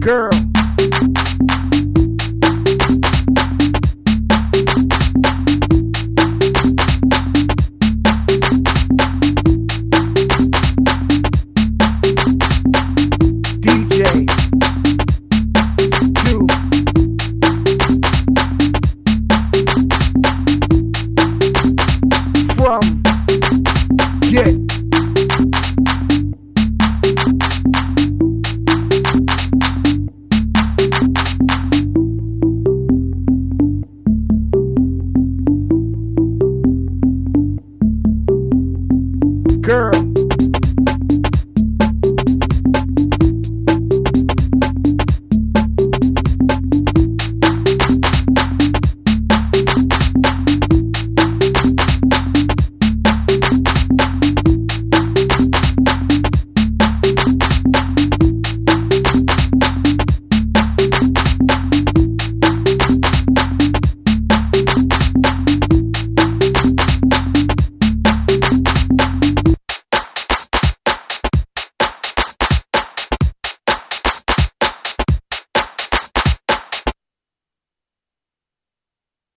girl. from girl.